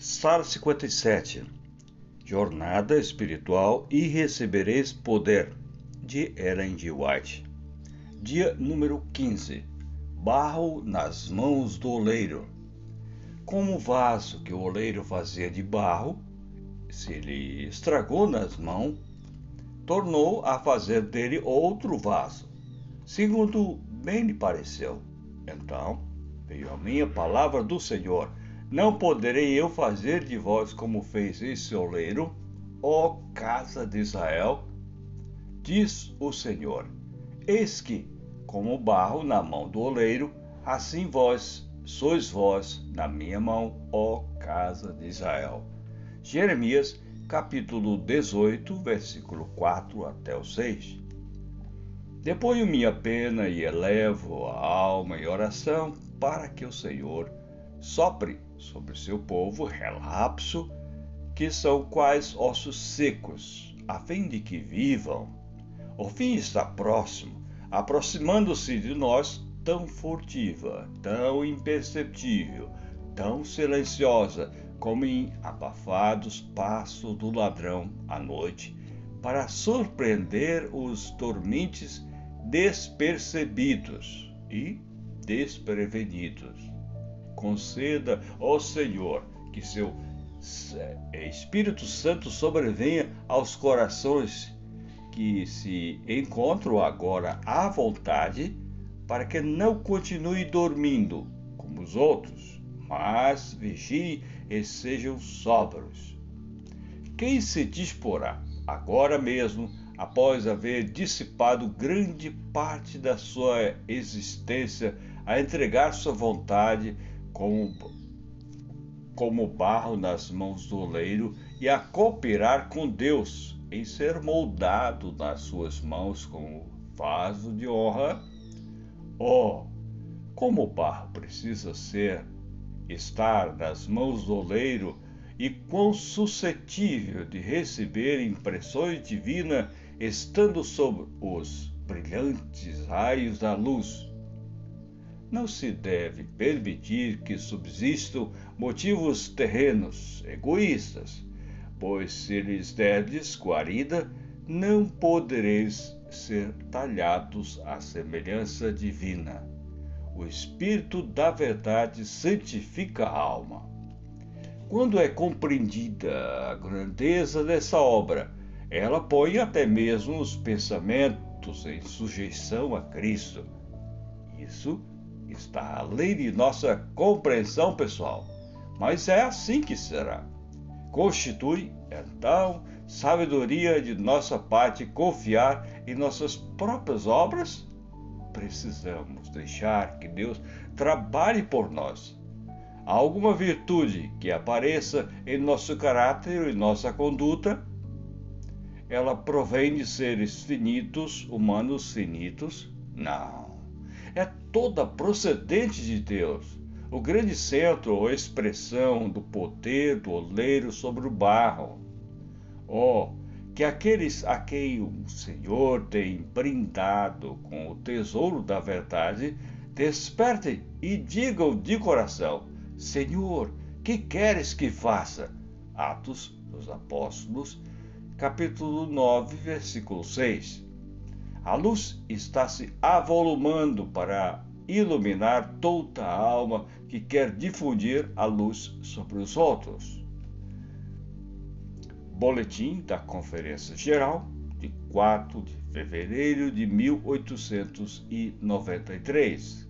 Sala 57 Jornada Espiritual e Recebereis Poder, de Ellen G. White. Dia número 15 Barro nas mãos do oleiro. Como o vaso que o oleiro fazia de barro, se ele estragou nas mãos, tornou a fazer dele outro vaso, segundo bem lhe pareceu. Então veio a minha palavra do Senhor não poderei eu fazer de vós como fez esse oleiro, ó casa de Israel? Diz o Senhor: Eis que, como barro na mão do oleiro, assim vós sois vós na minha mão, ó casa de Israel. Jeremias, capítulo 18, versículo 4 até o 6. Deponho minha pena e elevo a alma em oração para que o Senhor sopre sobre seu povo relapso, que são quais ossos secos, a fim de que vivam. O fim está próximo, aproximando-se de nós tão furtiva, tão imperceptível, tão silenciosa, como em abafados passos do ladrão à noite, para surpreender os dormentes despercebidos e desprevenidos conceda, ó Senhor, que seu é, Espírito Santo sobrevenha aos corações que se encontram agora à vontade, para que não continue dormindo como os outros, mas vigiem e sejam sóbrios. Quem se disporá agora mesmo, após haver dissipado grande parte da sua existência, a entregar sua vontade como, como barro nas mãos do oleiro e a cooperar com Deus em ser moldado nas suas mãos como vaso de honra. Oh, como o barro precisa ser, estar nas mãos do oleiro e quão suscetível de receber impressões divinas estando sob os brilhantes raios da luz não se deve permitir que subsistam motivos terrenos, egoístas, pois se lhes derdes guarida, não podereis ser talhados à semelhança divina. O Espírito da Verdade santifica a alma. Quando é compreendida a grandeza dessa obra, ela põe até mesmo os pensamentos em sujeição a Cristo. Isso está além de nossa compreensão pessoal, mas é assim que será. Constitui, então, sabedoria de nossa parte confiar em nossas próprias obras? Precisamos deixar que Deus trabalhe por nós. Há alguma virtude que apareça em nosso caráter e nossa conduta? Ela provém de seres finitos, humanos finitos? Não é toda procedente de Deus. O grande centro ou expressão do poder do oleiro sobre o barro. Oh, que aqueles a quem o Senhor tem brindado com o tesouro da verdade despertem e digam de coração: Senhor, que queres que faça? Atos dos Apóstolos, capítulo 9, versículo 6. A luz está se avolumando para iluminar toda a alma que quer difundir a luz sobre os outros. Boletim da Conferência Geral de 4 de fevereiro de 1893.